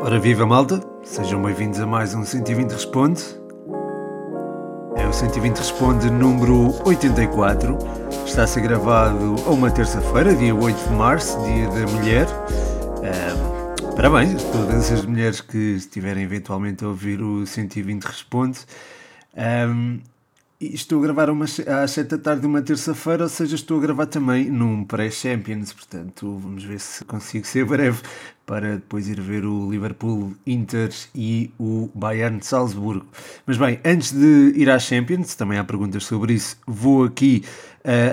Ora viva malta, sejam bem-vindos a mais um 120 Responde. É o 120 Responde número 84. Está a ser gravado a uma terça-feira, dia 8 de março, dia da mulher. Um, parabéns a todas as mulheres que estiverem eventualmente a ouvir o 120 Responde. Um, estou a gravar uma, às 7 da tarde de uma terça-feira, ou seja, estou a gravar também num pré-Champions, portanto vamos ver se consigo ser breve para depois ir ver o Liverpool Inter e o Bayern de Salzburgo. Mas bem, antes de ir à Champions, também há perguntas sobre isso, vou aqui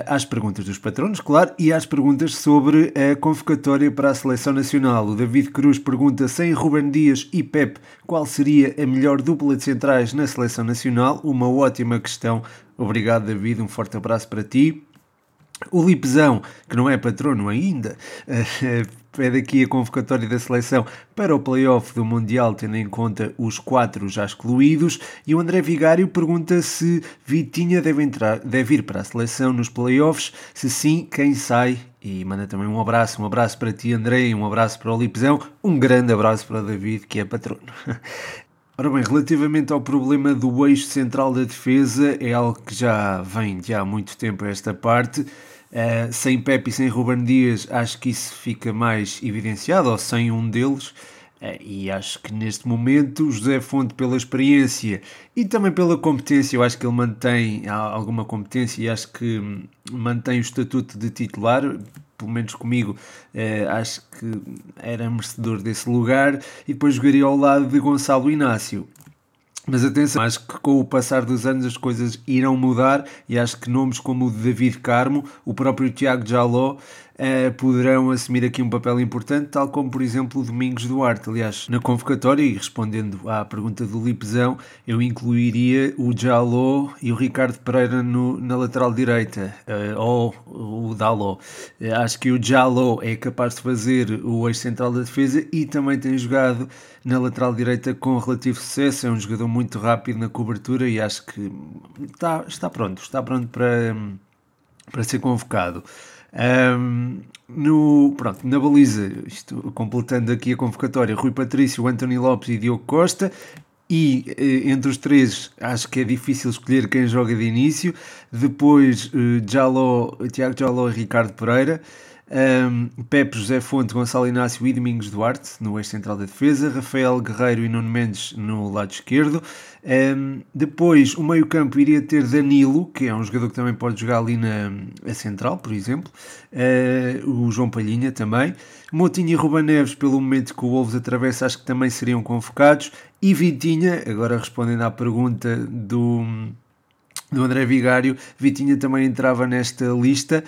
às perguntas dos patronos, claro, e às perguntas sobre a convocatória para a seleção nacional. O David Cruz pergunta sem Ruben Dias e Pep qual seria a melhor dupla de centrais na seleção nacional. Uma ótima questão. Obrigado, David. Um forte abraço para ti. O Lipzão, que não é patrono ainda, pede aqui a convocatória da seleção para o playoff do Mundial, tendo em conta os quatro já excluídos. E o André Vigário pergunta se Vitinha deve, entrar, deve ir para a seleção nos playoffs. Se sim, quem sai? E manda também um abraço, um abraço para ti, André, um abraço para o Lipzão. Um grande abraço para o David, que é patrono. Ora bem, relativamente ao problema do eixo central da defesa, é algo que já vem de há muito tempo esta parte. Uh, sem Pepe e sem Ruben Dias, acho que isso fica mais evidenciado, ou sem um deles. Uh, e acho que neste momento, José Fonte, pela experiência e também pela competência, eu acho que ele mantém alguma competência e acho que mantém o estatuto de titular pelo menos comigo, eh, acho que era merecedor desse lugar, e depois jogaria ao lado de Gonçalo Inácio. Mas atenção, acho que com o passar dos anos as coisas irão mudar e acho que nomes como o de David Carmo, o próprio Tiago Jaló, eh, poderão assumir aqui um papel importante, tal como, por exemplo, o Domingos Duarte. Aliás, na convocatória, e respondendo à pergunta do Lipzão, eu incluiria o Jaló e o Ricardo Pereira no, na lateral direita, uh, ou o Daló. Uh, acho que o Jaló é capaz de fazer o eixo central da defesa e também tem jogado na lateral direita com relativo sucesso. É um jogador muito rápido na cobertura e acho que está, está pronto, está pronto para, para ser convocado. Um, no, pronto, na baliza, isto, completando aqui a convocatória, Rui Patrício, António Lopes e Diogo Costa. E eh, entre os três, acho que é difícil escolher quem joga de início. Depois, eh, Jaló, Tiago Jaló e Ricardo Pereira. Um, Pepe, José Fonte, Gonçalo Inácio e Domingos Duarte no eixo central da defesa, Rafael Guerreiro e Nuno Mendes no lado esquerdo. Um, depois, o meio-campo iria ter Danilo, que é um jogador que também pode jogar ali na central, por exemplo. Uh, o João Palhinha também. Motinho e Ruba Neves, pelo momento que o Wolves atravessa, acho que também seriam convocados. E Vitinha, agora respondendo à pergunta do do André Vigário, Vitinha também entrava nesta lista,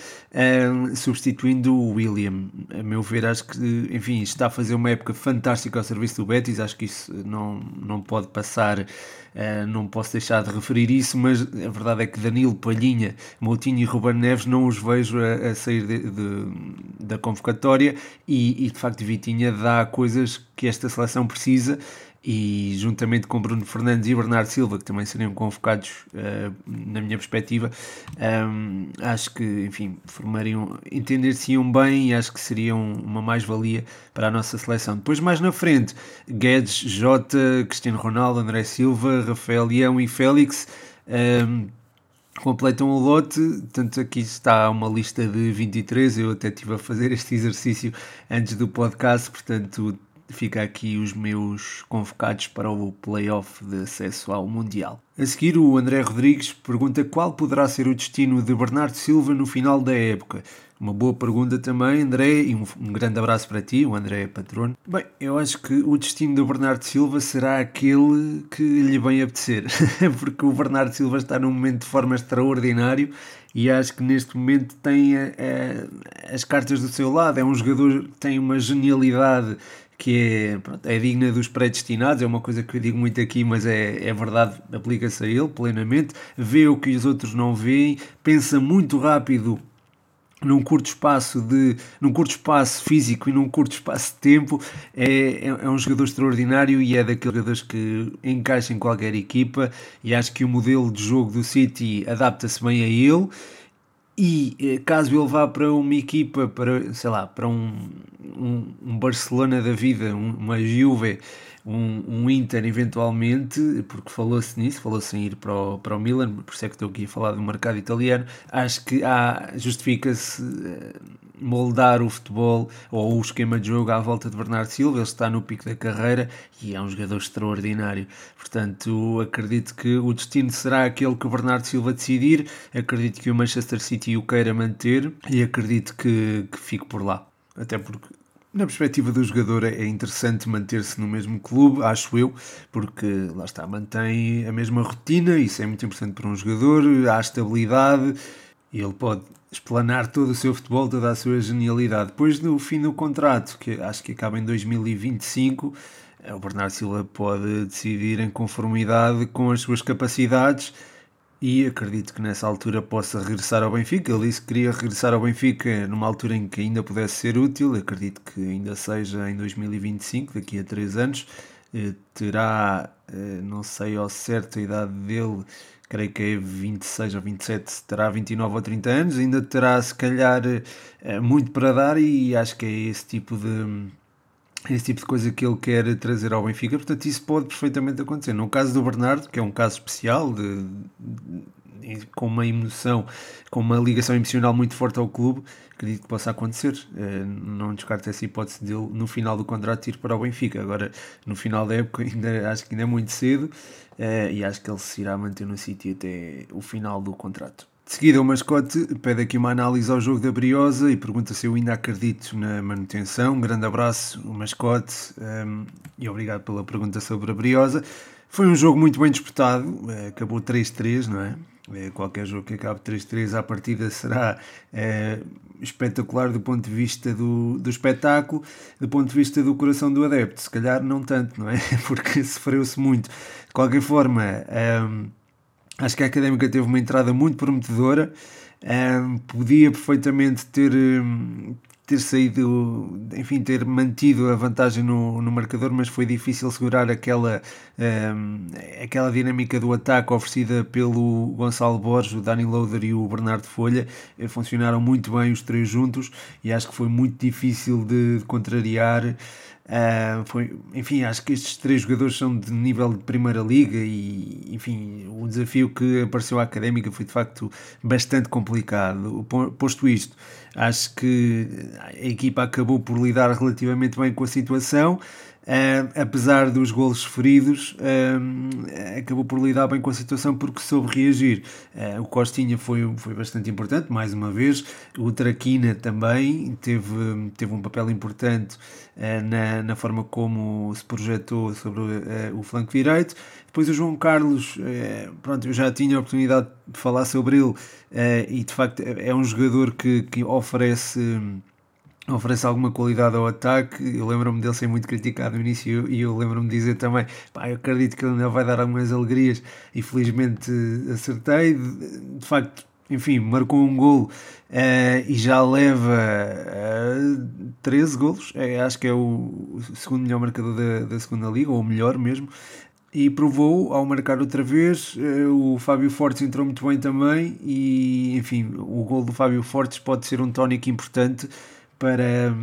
um, substituindo o William. A meu ver, acho que, enfim, está a fazer uma época fantástica ao serviço do Betis, acho que isso não, não pode passar, uh, não posso deixar de referir isso, mas a verdade é que Danilo, Palhinha, Moutinho e Ruben Neves não os vejo a, a sair de, de, da convocatória e, e, de facto, Vitinha dá coisas que esta seleção precisa e juntamente com Bruno Fernandes e Bernardo Silva, que também seriam convocados uh, na minha perspectiva, um, acho que, enfim, formariam, entender-se-iam bem e acho que seriam uma mais-valia para a nossa seleção. Depois, mais na frente, Guedes, Jota, Cristiano Ronaldo, André Silva, Rafael Leão e Félix. Um, completam o lote, tanto aqui está uma lista de 23, eu até estive a fazer este exercício antes do podcast, portanto fica aqui os meus convocados para o playoff de acesso ao Mundial. A seguir, o André Rodrigues pergunta qual poderá ser o destino de Bernardo Silva no final da época. Uma boa pergunta também, André, e um, um, grande abraço para ti, o André é patrono. Bem, eu acho que o destino do Bernardo Silva será aquele que lhe bem apetecer, porque o Bernardo Silva está num momento de forma extraordinário e acho que neste momento tem a, a, as cartas do seu lado. É um jogador que tem uma genialidade que é, pronto, é digna dos predestinados, é uma coisa que eu digo muito aqui, mas é, é verdade, aplica-se a ele plenamente, vê o que os outros não veem, pensa muito rápido num curto espaço de num curto espaço físico e num curto espaço de tempo. É, é, é, um jogador extraordinário e é daqueles jogadores que encaixa em qualquer equipa e acho que o modelo de jogo do City adapta-se bem a ele e eh, caso ele vá para uma equipa, para, sei lá, para um, um, um Barcelona da vida, um, uma Juve, um, um, Inter eventualmente, porque falou-se nisso, falou-se em ir para o, para o Milan, por isso é que estou aqui a falar do mercado italiano, acho que justifica-se eh, moldar o futebol ou o esquema de jogo à volta de Bernardo Silva, ele está no pico da carreira e é um jogador extraordinário. Portanto, acredito que o destino será aquele que o Bernardo Silva decidir, acredito que o Manchester City o queira manter e acredito que, que fique por lá. Até porque na perspectiva do jogador é interessante manter-se no mesmo clube, acho eu, porque lá está, mantém a mesma rotina, isso é muito importante para um jogador, há estabilidade ele pode explanar todo o seu futebol, toda a sua genialidade. Depois do fim do contrato, que acho que acaba em 2025, eh, o Bernardo Silva pode decidir em conformidade com as suas capacidades e acredito que nessa altura possa regressar ao Benfica. Ele disse que queria regressar ao Benfica numa altura em que ainda pudesse ser útil, acredito que ainda seja em 2025, daqui a 3 anos. Eh, terá, eh, não sei ao certo a idade dele, creio que é 26 ou 27, terá 29 ou 30 anos, ainda terá se calhar eh, muito para dar e acho que é esse tipo de esse tipo de coisa que ele quer trazer ao Benfica, portanto isso pode perfeitamente acontecer. No caso do Bernardo, que é um caso especial, de, de, com uma emoção, com uma ligação emocional muito forte ao clube, acredito que possa acontecer. Eh, não descarto essa hipótese dele no final do contrato ir para o Benfica. Agora, no final da época, ainda, acho que ainda é muito cedo uh, e acho que ele se irá manter no sítio até o final do contrato. De seguida, o mascote pede aqui uma análise ao jogo da Briosa e pergunta se eu ainda acredito na manutenção. Um grande abraço, o mascote, ehm, e obrigado pela pergunta sobre a Briosa. Foi um jogo muito bem disputado, uh, acabou 3-3, não é? Uh, qualquer jogo que acabe 3-3 à partida será uh, espetacular do ponto de vista do, do espetáculo, do ponto de vista do coração do adepto. Se calhar não tanto, não é? Porque sofreu-se muito. De qualquer forma, um, acho que a Académica teve uma entrada muito prometedora. Um, podia perfeitamente ter, ter saído, enfim, ter mantido a vantagem no, no marcador, mas foi difícil segurar aquela, um, aquela dinâmica do ataque oferecida pelo Gonçalo Borges, o Dani Loader e o Bernardo Folha. Eh, funcionaram muito bem os três juntos e acho que foi muito difícil de, de contrariar. Uh, foi, enfim, acho que estes três jogadores são de nível de primeira liga e, enfim, o desafio que apareceu à académica foi de facto bastante complicado. Posto isto, acho que a equipa acabou por lidar relativamente bem com a situação. Uh, apesar dos golos feridos, uh, acabou por lidar bem com a situação porque soube reagir. Uh, o Costinha foi, foi bastante importante, mais uma vez. O Traquina também teve, teve um papel importante na, na forma como se projetou sobre o flanco direito. Depois o João Carlos, pronto, eu já tinha a oportunidade de falar sobre ele e de facto é, é um jogador que, que oferece oferece alguma qualidade ao ataque. Eu lembro-me dele ser muito criticado no início e eu lembro-me de dizer também: pá, eu acredito que ele ainda vai dar algumas alegrias e felizmente acertei. De, de facto, enfim, marcou um gol uh, e já leva uh, eh, 13 golos. É, acho que é o, segundo melhor marcador da, da segunda liga, ou o melhor mesmo. E provou ao marcar outra vez. O Fábio Fortes entrou muito bem também. E enfim, o gol do Fábio Fortes pode ser um tónico importante para,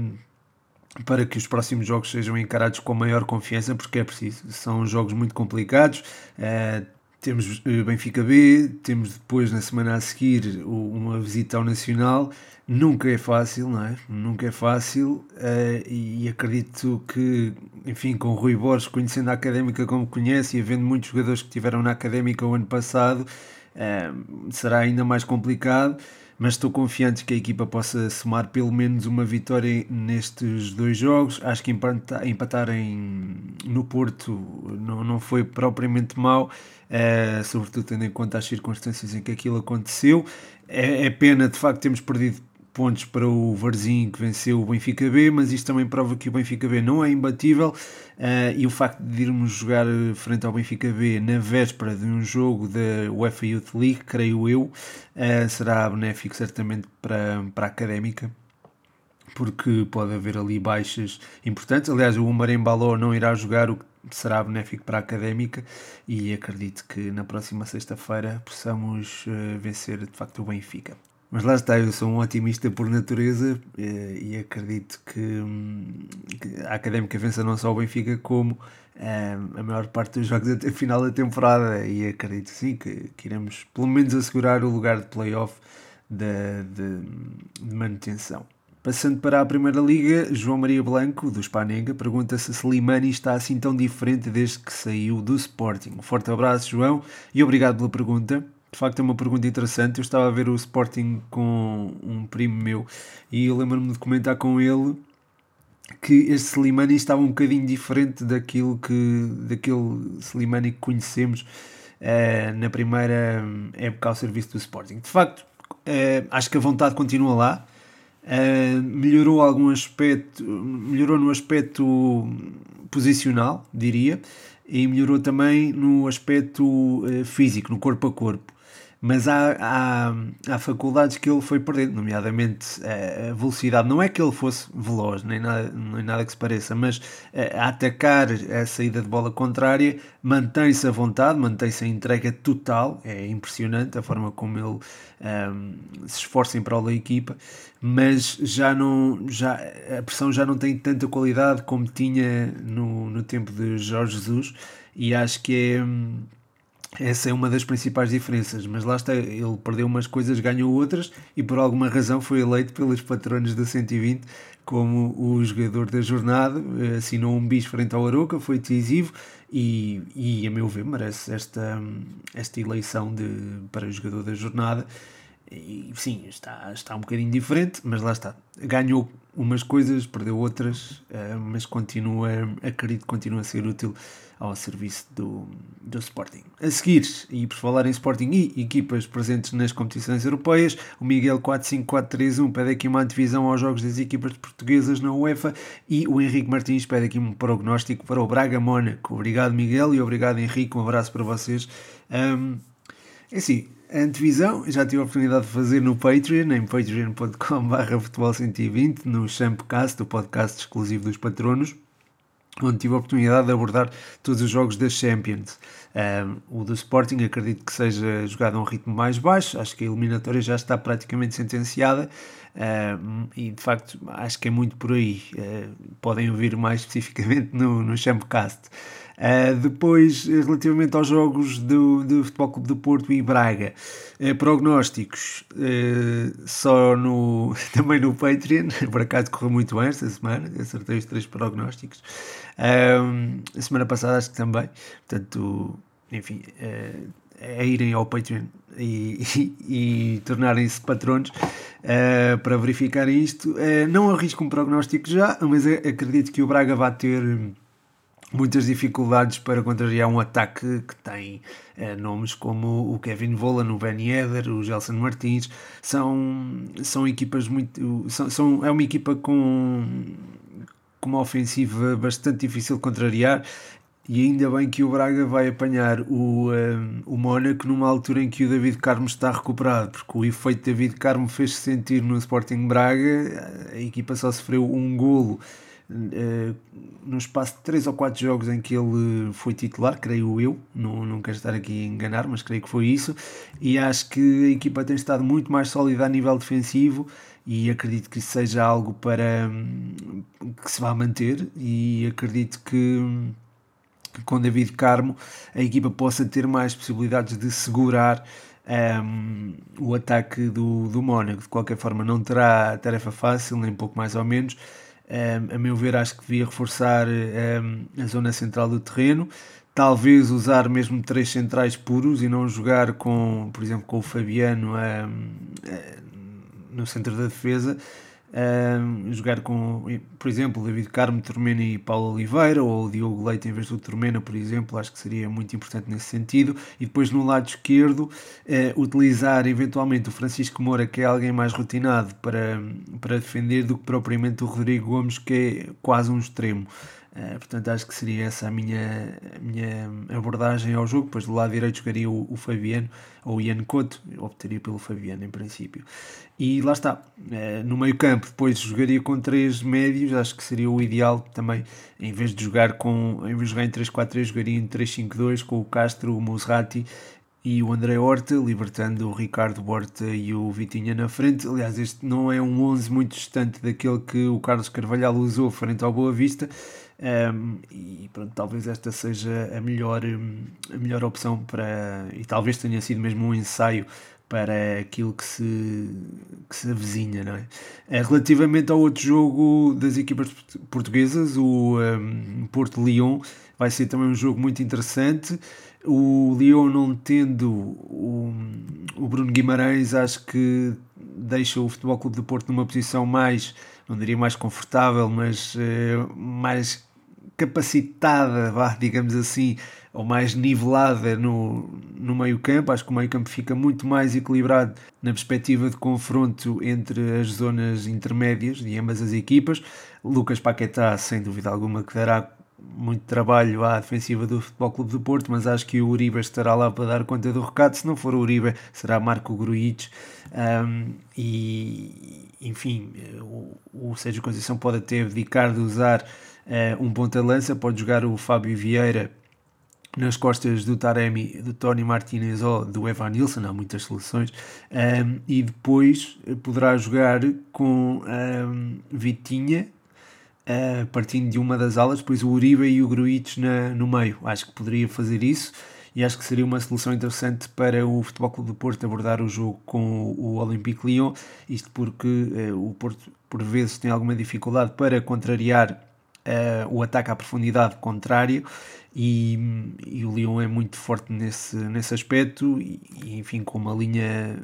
para que os próximos jogos sejam encarados com maior confiança, porque é preciso. São jogos muito complicados. Uh, temos eh, Benfica B, temos depois na semana a seguir uma visita ao Nacional. Nunca é fácil, não é? Nunca é fácil uh, e acredito que, enfim, com o Rui Borges, conhecendo a académica como conhece e havendo muitos jogadores que tiveram na académica o ano passado, uh, será ainda mais complicado mas estou confiante que a equipa possa somar pelo menos uma vitória nestes dois jogos. Acho que empatar, empatar em, no Porto não, não foi propriamente mau, uh, sobretudo tendo em conta as circunstâncias em que aquilo aconteceu. É, é pena, de facto, termos perdido pontos para o Varzim que venceu o Benfica B, mas isto também prova que o Benfica B não é imbatível uh, e o facto de irmos jogar frente ao Benfica B na véspera de um jogo da UEFA Youth League, creio eu, uh, será benéfico certamente para, para a Académica porque pode haver ali baixas importantes. Aliás, o Umar Embaló não irá jogar, o que será benéfico para a Académica e acredito que na próxima sexta-feira possamos vencer de facto o Benfica. Mas lá está, eu sou um otimista por natureza eh, e acredito que, que a Académica vença não só o Benfica, como eh, a maior parte dos jogos até final da temporada. E acredito sim que, que iremos pelo menos assegurar o lugar de playoff de, de, de manutenção. Passando para a Primeira Liga, João Maria Blanco, do Spanenga, pergunta se Slimani está assim tão diferente desde que saiu do Sporting. Um forte abraço, João, e obrigado pela pergunta. De facto, é uma pergunta interessante. Eu estava a ver o Sporting com um primo meu e eu lembro-me de comentar com ele que este Slimani estava um bocadinho diferente daquilo que, daquele Slimani que conhecemos uh, na primeira época ao serviço do Sporting. De facto, uh, acho que a vontade continua lá. Uh, melhorou algum aspecto, melhorou no aspecto posicional, diria, e melhorou também no aspecto físico, no corpo a corpo mas há, há, há, faculdades que ele foi perdendo, nomeadamente eh, a velocidade. Não é que ele fosse veloz, nem nada, nem nada que se pareça, mas eh, a atacar a saída de bola contrária mantém-se a vontade, mantém-se a entrega total. É impressionante a forma como ele um, ehm, se esforça em prol da equipa, mas já não, já, a pressão já não tem tanta qualidade como tinha no, no tempo de Jorge Jesus, e acho que é essa é uma das principais diferenças, mas lá está, ele perdeu umas coisas, ganhou outras e por alguma razão foi eleito pelos patronos do 120 como o jogador da jornada, assinou um bis frente ao Aroca, foi decisivo e, e a meu ver merece esta, esta eleição de, para o jogador da jornada. E sim, está, está um bocadinho diferente, mas lá está. Ganhou umas coisas, perdeu outras, eh, mas continua, acredito que continua a ser útil ao serviço do, do Sporting. A seguir, e por falar em Sporting e equipas presentes nas competições europeias, o Miguel 45431 pede aqui uma antevisão aos jogos das equipas portuguesas na UEFA e o Henrique Martins pede aqui um prognóstico para o Braga Mónaco. Obrigado, Miguel, e obrigado, Henrique. Um abraço para vocês. Um, é assim, a antevisão já tive a oportunidade de fazer no Patreon, em patreon.com.br futebol 120, no Champcast, o podcast exclusivo dos patronos onde tive a oportunidade de abordar todos os jogos da Champions. Um, o do Sporting acredito que seja jogado a um ritmo mais baixo, acho que a eliminatória já está praticamente sentenciada um, e de facto acho que é muito por aí. Uh, podem ouvir mais especificamente no, no Champcast. Uh, depois, relativamente aos jogos do, do Futebol Clube do Porto e Braga, uh, prognósticos uh, só no, também no Patreon, por acaso correu muito bem esta semana, acertei os três prognósticos. a semana passada acho que também, portanto, enfim, é irem ao Patreon e, e, e tornarem-se patronos uh, para verificar isto. Uh, não arrisco um prognóstico já, mas acredito que o Braga vai ter muitas dificuldades para contrariar um ataque que tem eh, nomes como o Kevin Vollan, o Ben Yedder, o Gelson Martins, são, são equipas muito. São, são, é uma equipa com, com uma ofensiva bastante difícil de contrariar. E ainda bem que o Braga vai apanhar o, um, eh, o Mónaco numa altura em que o David Carmo está recuperado, porque o efeito David Carmo fez-se sentir no Sporting Braga, a equipa só sofreu um golo uh, no espaço de 3 ou 4 jogos em que ele foi titular, creio eu, não, não quero estar aqui a enganar, mas creio que foi isso, e acho que a equipa tem estado muito mais sólida a nível defensivo e acredito que isso seja algo para hum, que se vá manter e acredito que, que com David Carmo a equipa possa ter mais possibilidades de segurar um, o ataque do, do Mónaco. De qualquer forma, não terá tarefa fácil, nem pouco mais ou menos. Um, a meu ver, acho que devia reforçar um, a zona central do terreno, talvez usar mesmo três centrais puros e não jogar com, por exemplo, com o Fabiano um, no centro da defesa Jogar com, por exemplo, David Carmo, Tormena e Paulo Oliveira, ou Diogo Leite em vez do Tormena, por exemplo, acho que seria muito importante nesse sentido. E depois no lado esquerdo, uh, utilizar eventualmente o Francisco Moura, que é alguém mais rotinado para, para defender, do que propriamente o Rodrigo Gomes, que é quase um extremo. Uh, portanto, acho que seria essa a minha, a minha abordagem ao jogo. Depois do lado direito jogaria o, o Fabiano ou o Ian Couto, optaria pelo Fabiano em princípio. E lá está, uh, no meio campo, depois jogaria com três médios, acho que seria o ideal também, em vez de jogar com, em vez de jogar em 3-4-3, jogaria em 3-5-2 com o Castro, o Musrati e o André Horta, libertando o Ricardo Horta e o Vitinha na frente. Aliás, este não é um 11 muito distante daquele que o Carlos Carvalhal usou frente ao Boa Vista. Um, e pronto, talvez esta seja a melhor, a melhor opção para. E talvez tenha sido mesmo um ensaio para aquilo que se, que se avizinha, não é? Eh, relativamente ao outro jogo das equipas portuguesas, o um, Porto-Lyon, vai ser também um jogo muito interessante. O Lyon não tendo o, o Bruno Guimarães, acho que deixa o Futebol Clube do Porto numa posição mais, não diria mais confortável, mas uh, mais capacitada, vá, digamos assim, ou mais nivelada no, no meio campo. Acho que o meio campo fica muito mais equilibrado na perspectiva de confronto entre as zonas intermédias de ambas as equipas. Lucas Paquetá, sem dúvida alguma, que dará muito trabalho à defensiva do Futebol Clube do Porto, mas acho que o Uribe estará lá para dar conta do recado. Se não for o Uribe, será Marco Gruitch. Um, e, enfim, o, o Sérgio Conceição pode até abdicar de usar uh, um ponta-lança, pode jogar o Fábio Vieira nas costas do Taremi, do Tony Martinez ou do Evan Nilsson, há muitas soluções, um, e depois poderá jogar com um, Vitinha, uh, partindo de uma das alas, depois o Uribe e o Gruitch na, no meio. Acho que poderia fazer isso e acho que seria uma solução interessante para o Futebol Clube do Porto abordar o jogo com o Olympique Lyon, isto porque uh, o Porto por vezes tem alguma dificuldade para contrariar uh, o ataque à profundidade contrário. E, e, o Lyon é muito forte nesse, nesse aspecto. E, enfim com uma linha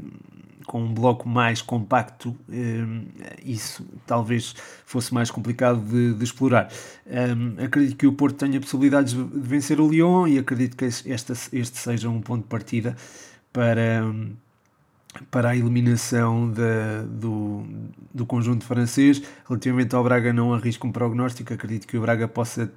com um bloco mais compacto, um, isso talvez fosse mais complicado de, de explorar. Um, acredito que o Porto tenha possibilidades de vencer o Lyon e acredito que este, este seja um ponto de partida para, para a eliminação de, do, do conjunto francês. Relativamente ao Braga, não arrisco um prognóstico, acredito que o Braga possa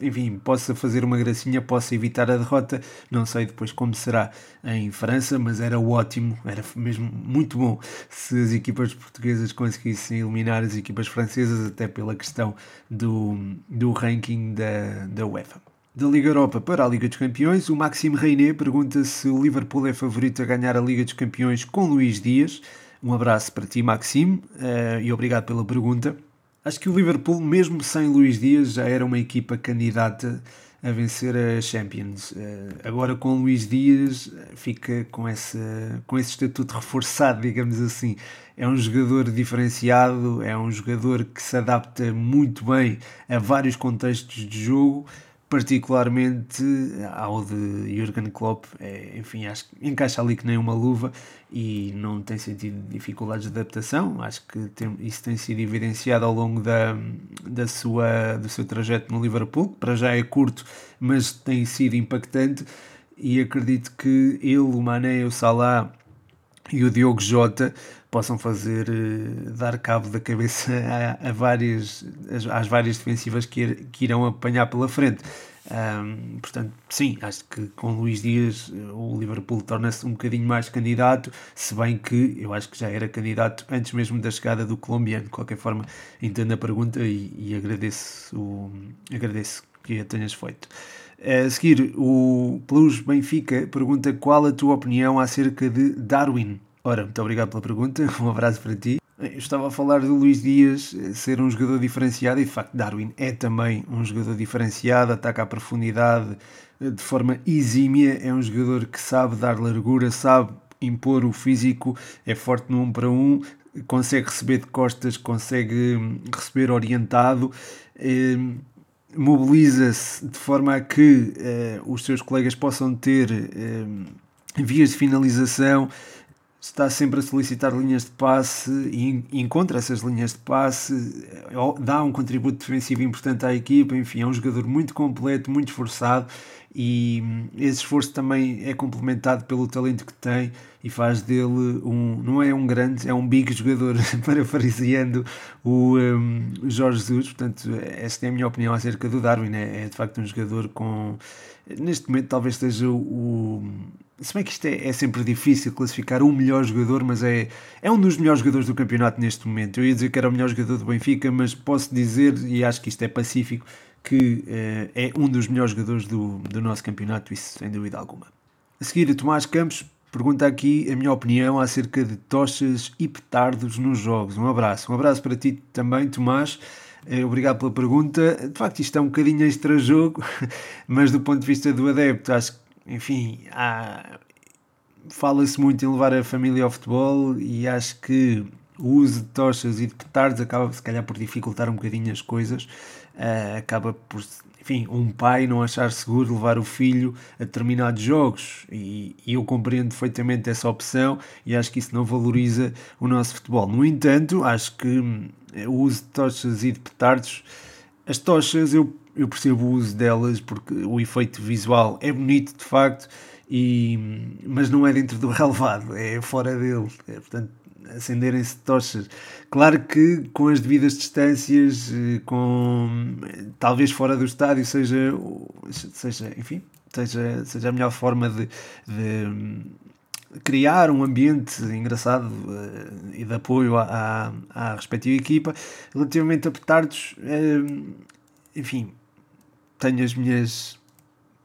enfim, possa fazer uma gracinha, possa evitar a derrota. Não sei depois como será em França, mas era ótimo, era mesmo muito bom se as equipas portuguesas conseguissem eliminar as equipas francesas, até pela questão do, do ranking da, da UEFA. Da Liga Europa para a Liga dos Campeões, o Maxime Reiné pergunta se o Liverpool é favorito a ganhar a Liga dos Campeões com Luís Dias. Um abraço para ti, Maxime, uh, e obrigado pela pergunta. Acho que o Liverpool, mesmo sem Luís Dias, já era uma equipa candidata a vencer a Champions. Eh, agora com Luís Dias fica com esse, com esse estatuto reforçado, digamos assim. É um jogador diferenciado, é um jogador que se adapta muito bem a vários contextos de jogo particularmente ao de Jurgen Klopp, é, enfim, acho que encaixa ali que nem uma luva e não tem sentido dificuldades de adaptação, acho que tem, isso tem sido evidenciado ao longo da, da sua, do seu trajeto no Liverpool, que para já é curto, mas tem sido impactante. E acredito que ele, o Mané, o Salah e o Diogo Jota possam fazer uh, dar cabo da cabeça a, a várias, as, às várias defensivas que, que irão apanhar pela frente. Um, portanto, sim, acho que com Luís Dias eh, o Liverpool torna-se um bocadinho mais candidato, se bem que eu acho que já era candidato antes mesmo da chegada do colombiano. De qualquer forma, entendo a pergunta e, e agradeço, o, agradeço que a tenhas feito. A seguir, o Plus Benfica pergunta qual a tua opinião acerca de Darwin. Ora, muito obrigado pela pergunta, um abraço para ti. Eu estava a falar do Luís Dias ser um jogador diferenciado e de facto Darwin é também um jogador diferenciado, ataca à profundidade eh, de forma exímia, é um jogador que sabe dar largura, sabe impor o físico, é forte no um para um, consegue receber de costas, consegue hum, receber orientado, eh, mobiliza-se de forma a que eh, os seus colegas possam ter eh, vias de finalização está sempre a solicitar linhas de passe e encontra essas linhas de passe, eh, dá um contributo defensivo importante à equipa, enfim, é um jogador muito completo, muito esforçado e hum, esse esforço também é complementado pelo talento que tem e faz dele um, não é um grande, é um big jogador, parafraseando o um, Jorge Jesus, portanto esta é a minha opinião acerca do Darwin, é, é de facto um jogador com, neste momento talvez seja o se bem que isto é, é, sempre difícil classificar um melhor jogador, mas é, é um dos melhores jogadores do campeonato neste momento. Eu ia dizer que era o melhor jogador do Benfica, mas posso dizer, e acho que isto é pacífico, que eh, é um dos melhores jogadores do, do nosso campeonato, isso sem dúvida alguma. A seguir, Tomás Campos pergunta aqui a minha opinião acerca de tochas e petardos nos jogos. Um abraço. Um abraço para ti também, Tomás. Eh, obrigado pela pergunta. De facto, isto é um bocadinho extra-jogo, mas do ponto de vista do adepto, acho que, enfim, há... fala-se muito em levar a família ao futebol e acho que o uso de tochas e de petardos acaba, se calhar, por dificultar um bocadinho as coisas. Uh, acaba por, enfim, um pai não achar seguro levar o filho a determinados jogos e, e, eu compreendo perfeitamente essa opção e acho que isso não valoriza o nosso futebol. No entanto, acho que hum, o uso de tochas e de petardos, as tochas eu, eu percebo o uso delas porque o efeito visual é bonito de facto, e, mas não é dentro do relevado, é fora dele. É, portanto, acenderem-se tochas. Claro que com as devidas distâncias, eh, com talvez fora do estádio seja, seja enfim, seja, seja a melhor forma de, de criar um ambiente engraçado uh, e de apoio à, à, à, respectiva equipa. Relativamente a petardos, uh, enfim, tenho as minhas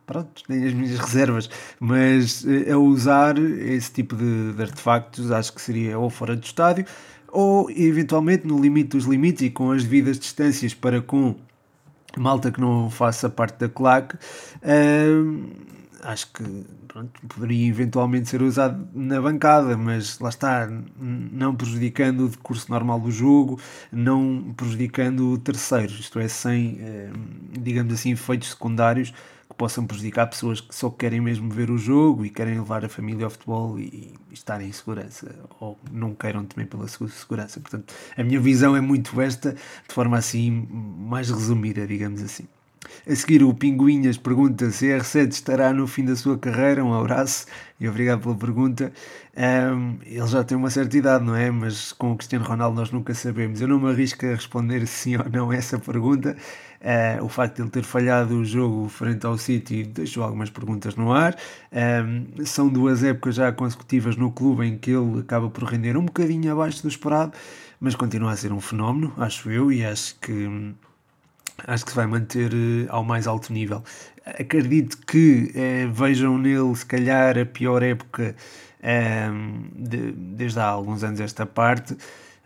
pronto, tenho as minhas reservas, mas uh, a usar esse tipo de, de, artefactos acho que seria ou fora do estádio ou eventualmente no limite dos limites e com as devidas distâncias para com malta que não faça parte da claque. Uh, acho que pronto, poderia eventualmente ser usado na bancada, mas lá está, não prejudicando o decurso normal do jogo, não prejudicando terceiros, isto é, sem, eh, digamos assim, efeitos secundários que possam prejudicar pessoas que só querem mesmo ver o jogo e querem levar a família ao futebol e, e estarem em segurança, ou não queiram também pela segurança. Portanto, a minha visão é muito esta, de forma assim mais resumida, digamos assim. A seguir, o Pinguinhas pergunta se R7 estará no fim da sua carreira. Um abraço e obrigado pela pergunta. Um, ele já tem uma certa idade, não é? Mas com o Cristiano Ronaldo nós nunca sabemos. Eu não me arrisco a responder sim ou não a essa pergunta. Uh, o facto de ele ter falhado o jogo frente ao City deixou algumas perguntas no ar. Um, são duas épocas já consecutivas no clube em que ele acaba por render um bocadinho abaixo do esperado, mas continua a ser um fenómeno, acho eu, e acho que acho que se vai manter uh, ao mais alto nível. Acredito que uh, vejam nele, se calhar, a pior época um, de, desde há alguns anos esta parte,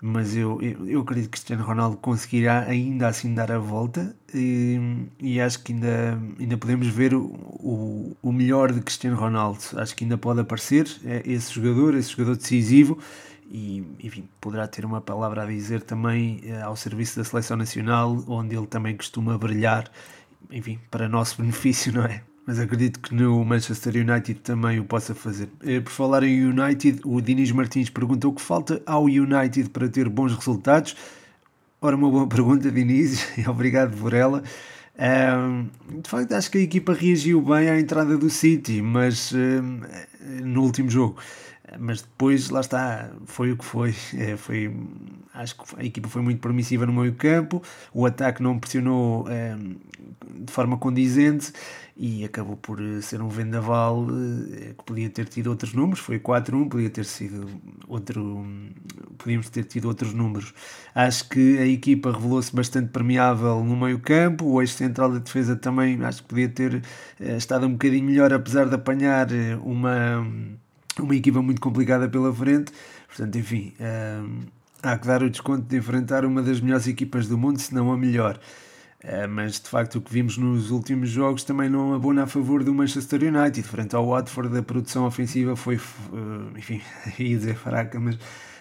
mas eu, eu, eu, acredito que Cristiano Ronaldo conseguirá ainda assim dar a volta e, e acho que ainda, ainda podemos ver o, o, o melhor de Cristiano Ronaldo. Acho que ainda pode aparecer é esse jogador, esse jogador decisivo e enfim, poderá ter uma palavra a dizer também eh, ao serviço da seleção nacional, onde ele também costuma brilhar, enfim, para nosso benefício, não é? Mas acredito que no Manchester United também o possa fazer. Eh, por falar em United, o Dinis Martins pergunta o que falta ao United para ter bons resultados. Ora, uma boa pergunta, Diniz, e obrigado por ela. Um, de facto, acho que a equipa reagiu bem à entrada do City, mas um, no último jogo mas depois lá está, foi o que foi. É, foi acho que a equipa foi muito permissiva no meio campo, o ataque não pressionou é, de forma condizente e acabou por ser um vendaval é, que podia ter tido outros números, foi 4-1, podia ter sido outro, podíamos ter tido outros números. Acho que a equipa revelou-se bastante permeável no meio campo, o eixo central da defesa também acho que podia ter é, estado um bocadinho melhor, apesar de apanhar uma uma equipa muito complicada pela frente. Portanto, enfim, um, há que dar o desconto de enfrentar uma das melhores equipas do mundo, se não a melhor. Uh, mas de facto o que vimos nos últimos jogos também não abona a favor do Manchester United. Frente ao Watford, a produção ofensiva foi, uh, enfim, ia dizer fraca, mas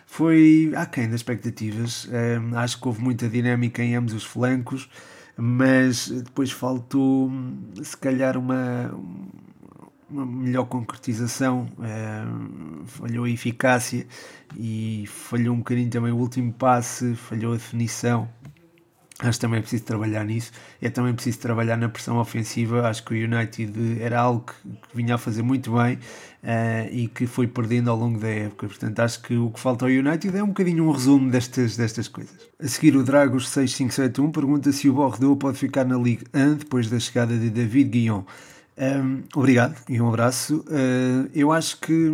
foi aquém das expectativas. Uh, acho que houve muita dinâmica em ambos os flancos, mas depois faltou, se calhar, uma uma melhor concretização, é, falhou a eficácia e falhou um bocadinho também o último passe, falhou a definição. Acho também é preciso trabalhar nisso. É também preciso trabalhar na pressão ofensiva. Acho que o United era algo que, que vinha a fazer muito bem uh, e que foi perdendo ao longo da época. Portanto, acho que o que falta ao United é um bocadinho um resumo destas, destas coisas. A seguir, o Dragos 6571 pergunta se o Bordeaux pode ficar na Ligue 1 depois da chegada de David Guillon. Um, obrigado e um abraço. Uh, eu acho que,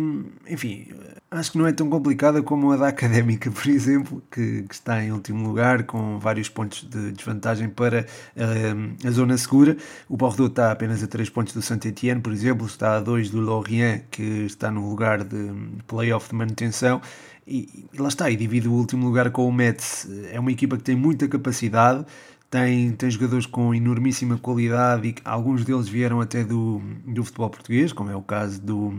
enfim, acho que não é tão complicada como a da Académica, por exemplo, que, que está em último lugar, com vários pontos de desvantagem para uh, a zona segura. O Bordeaux está apenas a 3 pontos do Saint-Etienne, por exemplo, está a 2 do Lorient, que está no lugar de playoff de manutenção. E, e lá está, e divide o último lugar com o Metz. É uma equipa que tem muita capacidade, tem, tem jogadores com enormíssima qualidade e alguns deles vieram até do, do futebol português, como é o caso do,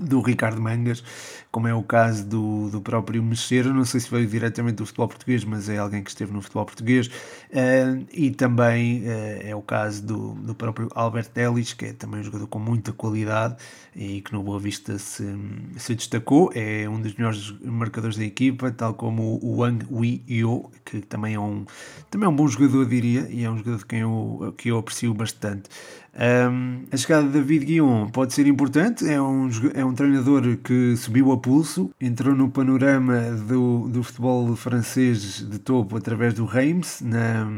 do Ricardo Mangas, como é o caso do, do próprio Mexer, não sei se veio diretamente do futebol português, mas é alguém que esteve no futebol português, uh, e também uh, é o caso do, do próprio Albert Ellis, que é também um jogador com muita qualidade e que no Boa Vista se, se destacou, é um dos melhores marcadores da equipa, tal como o Wang Wei Yo, que também é um, também é um bom jogador, diria, e é um jogador de quem eu, que eu aprecio bastante. Um, a chegada de David Guion pode ser importante, é um, é um treinador que subiu a pulso, entrou no panorama do, do futebol francês de topo através do Reims, na,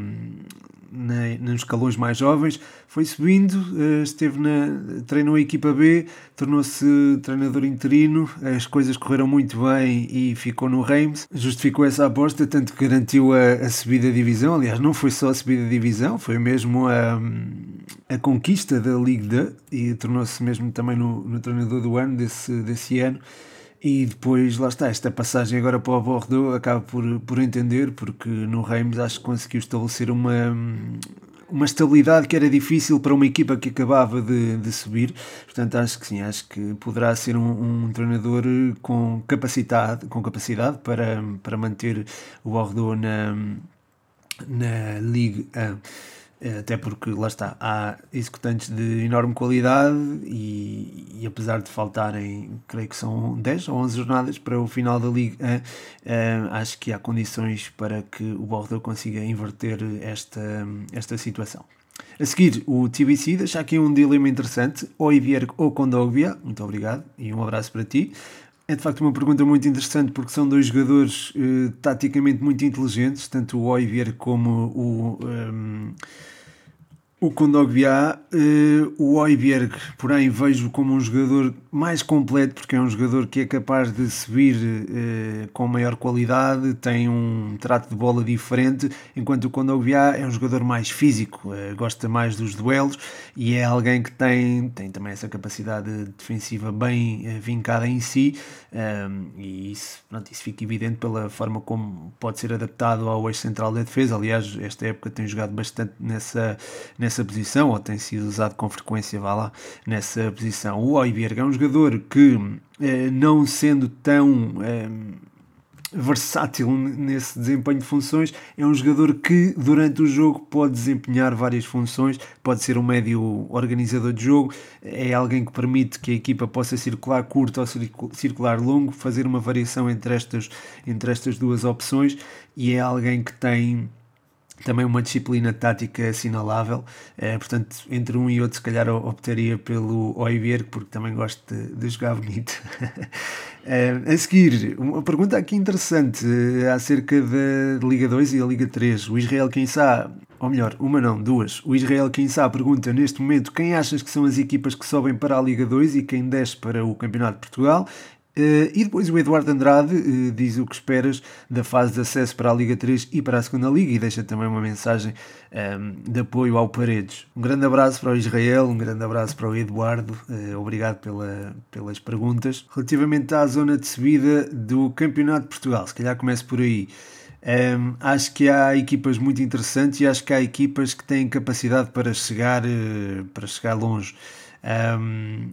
na, nos escalões mais jovens, foi subindo, eh, esteve na, treinou a equipa B, tornou-se treinador interino, as coisas correram muito bem e ficou no Reims, justificou essa aposta, tanto que garantiu a, a subida da divisão, aliás não foi só a subida da divisão, foi mesmo a, a conquista da Ligue 2 e tornou-se mesmo também no, no treinador do ano desse, desse ano. E depois, lá está, esta passagem agora para o Bordeaux acaba por, por entender, porque no Reims acho que conseguiu estabelecer uma, uma estabilidade que era difícil para uma equipa que acabava de, de subir. Portanto, acho que sim, acho que poderá ser um, um treinador com capacidade, com capacidade para, para manter o Bordeaux na, na Ligue 1. Eh, até porque lá está, há executantes de enorme qualidade e, e, apesar de faltarem, creio que são 10 ou 11 jornadas para o final da Liga, uh, uh, acho que há condições para que o Bordeaux consiga inverter esta, esta situação. A seguir, o TBC deixa aqui um dilema interessante, ou Ivier ou Condogbia, muito obrigado e um abraço para ti. É de facto uma pergunta muito interessante porque são dois jogadores uh, taticamente muito inteligentes, tanto o Oivier como o. Um, ehm, o Kondogbia, uh, o Oiberg, porém, vejo como um jogador mais completo, porque é um jogador que é capaz de subir uh, com maior qualidade, tem um trato de bola diferente, enquanto o Kondogbia é um jogador mais físico, uh, gosta mais dos duelos e é alguém que tem, tem também essa capacidade defensiva bem vincada em si, um, e isso, pronto, isso fica evidente pela forma como pode ser adaptado ao eixo central da defesa. Aliás, esta época tem jogado bastante nessa, nessa posição, ou tem sido usado com frequência, vá lá, nessa posição. O Oiberg é um jogador que, eh, não sendo tão. Eh, versátil nesse desempenho de funções. É um jogador que durante o jogo pode desempenhar várias funções, pode ser um médio organizador de jogo, é alguém que permite que a equipa possa circular curto ou circular longo, fazer uma variação entre estas, entre estas duas opções e é alguém que tem também uma disciplina tática assinalável, é, portanto, entre um e outro, se calhar optaria pelo Oiberg, porque também gosto de, de jogar bonito. é, a seguir, uma pergunta aqui interessante é, acerca da Liga 2 e a Liga 3. O Israel, quem sabe, ou melhor, uma não, duas. O Israel, quem sabe, pergunta neste momento quem achas que são as equipas que sobem para a Liga 2 e quem desce para o Campeonato de Portugal. Uh, e depois o Eduardo Andrade uh, diz o que esperas da fase de acesso para a Liga 3 e para a Segunda Liga e deixa também uma mensagem ehm, de apoio ao Paredes. Um grande abraço para o Israel, um grande abraço para o Eduardo, uh, obrigado pela, pelas perguntas. Relativamente à zona de subida do Campeonato de Portugal, se calhar começo por aí. Um, ehm, acho que há equipas muito interessantes e acho que há equipas que têm capacidade para chegar, para chegar longe. Um, ehm,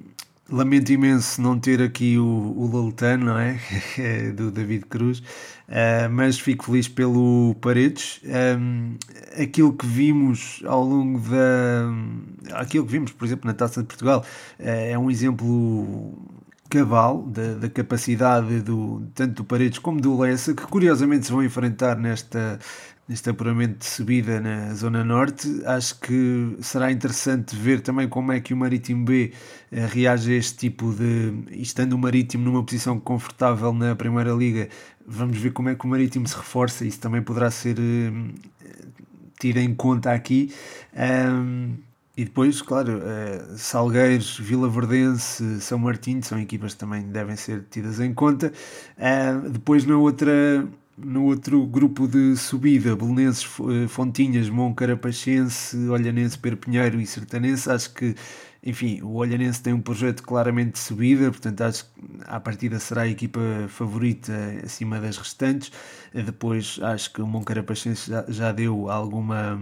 Lamento imenso não ter aqui o, o Loltano, não é? é? Do David Cruz, uh, mas fico feliz pelo Paredes. Um, aquilo que vimos ao longo da. Aquilo que vimos, por exemplo, na Taça de Portugal, uh, é um exemplo cabal da, da, capacidade do, tanto do Paredes como do Lessa, que curiosamente se vão enfrentar nesta neste apuramento de subida na Zona Norte. Acho que será interessante ver também como é que o Marítimo B eh, reage a este tipo de. Estando o Marítimo numa posição confortável na Primeira Liga, vamos ver como é que o Marítimo se reforça. Isso também poderá ser uh, tido em conta aqui. E depois, claro, uh, Salgueiros, Vila Verdense, São Martinho são equipas que também devem ser tidas em conta. Uh, depois, na outra, no outro grupo de subida, Belenenses, Fontinhas, Moncarapachense, Olhanense, Perpinheiro e Sertanense, acho que enfim, o Olhanense tem um projeto claramente de subida, portanto acho que à partida será a equipa favorita acima das restantes. Depois acho que o Moncarapachense já, já deu alguma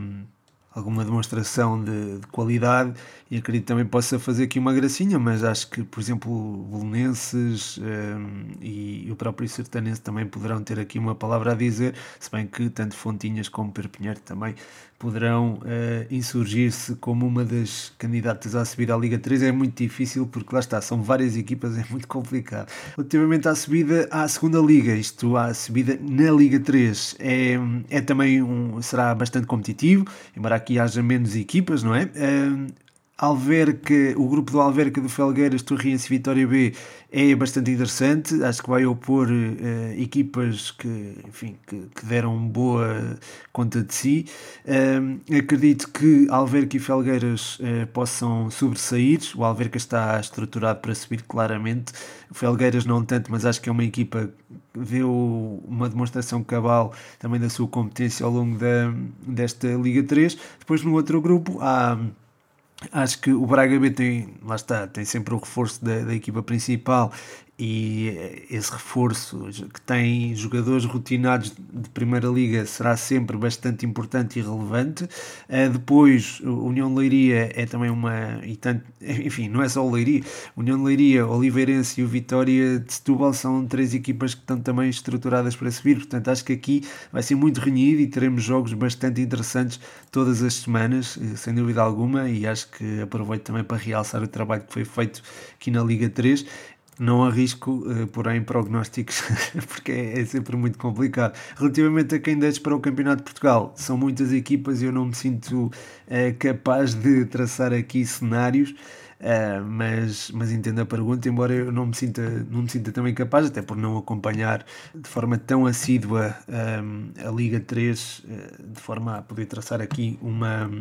alguma demonstração de, de, qualidade e acredito também possa fazer aqui uma gracinha, mas acho que, por exemplo, Belenenses um, e, e, o próprio Sertanense também poderão ter aqui uma palavra a dizer, se bem que tanto Fontinhas como Perpinheiro também poderão uh, insurgir-se como uma das candidatas à subida à Liga 3. É muito difícil porque lá está, são várias equipas, é muito complicado. Relativamente à subida à segunda Liga, isto à subida na Liga 3, é, é também um, será bastante competitivo, embora aqui haja menos equipas, não é? Uh, Alverca, o grupo do Alverca do Felgueiras, Torriense e Vitória B é bastante interessante. Acho que vai opor uh, equipas que, enfim, que, que, deram boa conta de si. Uh, acredito que Alverca e Felgueiras uh, possam sobressair. O Alverca está estruturado para subir claramente. O Felgueiras não tanto, mas acho que é uma equipa que deu uma demonstração cabal também da sua competência ao longo da, desta Liga 3. Depois no outro grupo há Acho que o Braga B tem, lá está, tem sempre o reforço da, da equipa principal e esse reforço que tem jogadores rotinados de Primeira Liga será sempre bastante importante e relevante. Uh, depois, União de Leiria é também uma. E tanto, enfim, não é só o Leiria, União de Leiria, Oliveirense e o Vitória de Setúbal são três equipas que estão também estruturadas para subir. Portanto, acho que aqui vai ser muito renhido e teremos jogos bastante interessantes todas as semanas, eh, sem dúvida alguma. E acho que aproveito também para realçar o trabalho que foi feito aqui na Liga 3 não arrisco, uh, porém, prognósticos, porque é, é, sempre muito complicado. Relativamente a quem desce para o Campeonato de Portugal, são muitas equipas e eu não me sinto uh, capaz de traçar aqui cenários. Uh, mas, mas entendo a pergunta, embora eu não me, sinta, não me sinta também capaz, até por não acompanhar de forma tão assídua a Liga 3, de forma a poder traçar aqui uma,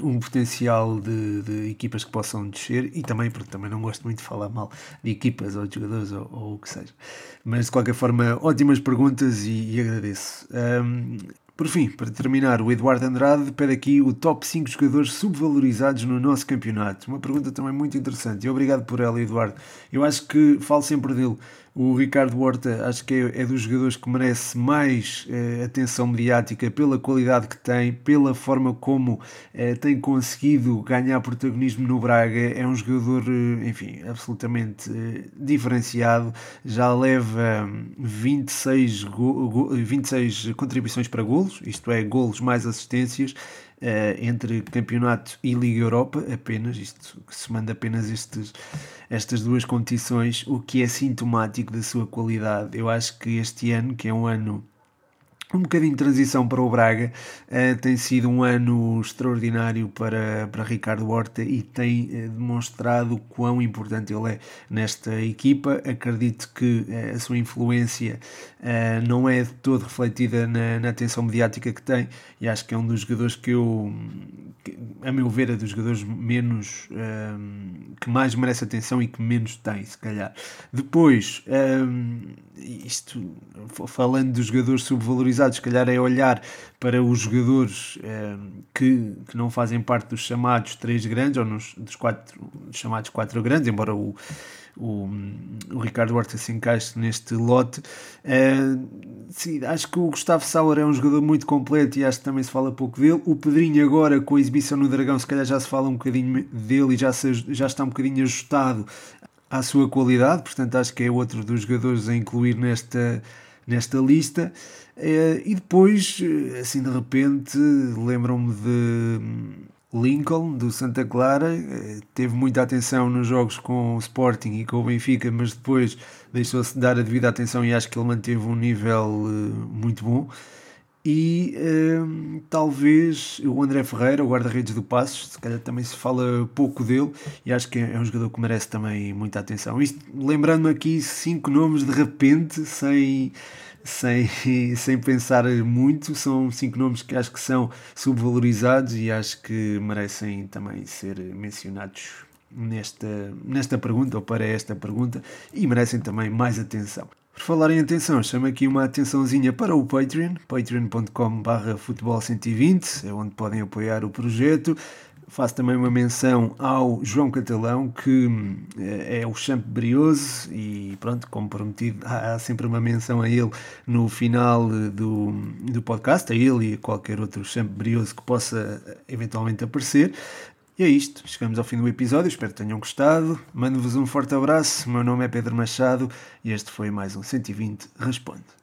um potencial de, de, equipas que possam descer e também, porque também não gosto muito de falar mal de equipas ou de jogadores ou, ou o que seja. Mas de qualquer forma, ótimas perguntas e, e agradeço. Um, por fim, para terminar, o Eduardo Andrade pede aqui o top 5 jogadores subvalorizados no nosso campeonato. Uma pergunta também muito interessante e obrigado por ela, Eduardo. Eu acho que falo sempre dele. O Ricardo Horta acho que é, é dos jogadores que merece mais eh, atenção mediática pela qualidade que tem, pela forma como eh, tem conseguido ganhar protagonismo no Braga. É um jogador, eh, enfim, absolutamente eh, diferenciado. Já leva 26, go, go, 26 contribuições para golos, isto é, golos mais assistências. Uh, entre campeonato e Liga Europa, apenas, isto se manda apenas estes, estas duas competições, o que é sintomático da sua qualidade. Eu acho que este ano, que é um ano um bocadinho de transição para o Braga. Uh, tem sido um ano extraordinário para, para Ricardo Horta e tem uh, demonstrado quão importante ele é nesta equipa. Acredito que uh, a sua influência não é de todo refletida na, na, atenção mediática que tem e acho que é um dos jogadores que eu, que, a meu ver, é dos jogadores menos que mais merece atenção e que menos tem, se calhar. Depois, isto falando dos jogadores subvalorizados se calhar é olhar para os jogadores eh, que, que não fazem parte dos chamados três grandes, ou nos, dos quatro dos chamados quatro grandes, embora o, o, o Ricardo Horta se encaixe neste lote. Eh, sim, acho que o Gustavo Sauer é um jogador muito completo e acho que também se fala pouco dele. O Pedrinho agora com a exibição no Dragão, se calhar já se fala um bocadinho dele e já, se, já está um bocadinho ajustado à sua qualidade, portanto acho que é outro dos jogadores a incluir nesta, nesta lista. Eh, e depois, eh, assim de repente, lembram-me de Lincoln, do Santa Clara, eh, teve muita atenção nos jogos com o Sporting e com o Benfica, mas depois deixou-se dar a devida atenção e acho que ele manteve um nível muito bom. E talvez o André Ferreira, o guarda-redes do Passos, se calhar também se fala pouco dele e acho que é um jogador que merece também muita atenção. Isto lembrando-me aqui cinco nomes de repente, sem sem, sem pensar muito. São cinco nomes que acho que são subvalorizados e acho que merecem também ser mencionados nesta, nesta pergunta ou para esta pergunta e merecem também mais atenção. Por falar em atenção, chamo aqui uma atençãozinha para o Patreon, patreon.com.br futebol120, é onde podem apoiar o projeto. Faço também uma menção ao João Catalão, que eh, é o champ brioso e pronto, como prometido, há sempre uma menção a ele no final do, do podcast, a ele e a qualquer outro champ brioso que possa eh, eventualmente aparecer. É isto, chegamos ao fim do episódio, espero que tenham gostado. Mando-vos um forte abraço, meu nome é Pedro Machado e este foi mais um 120 Responde.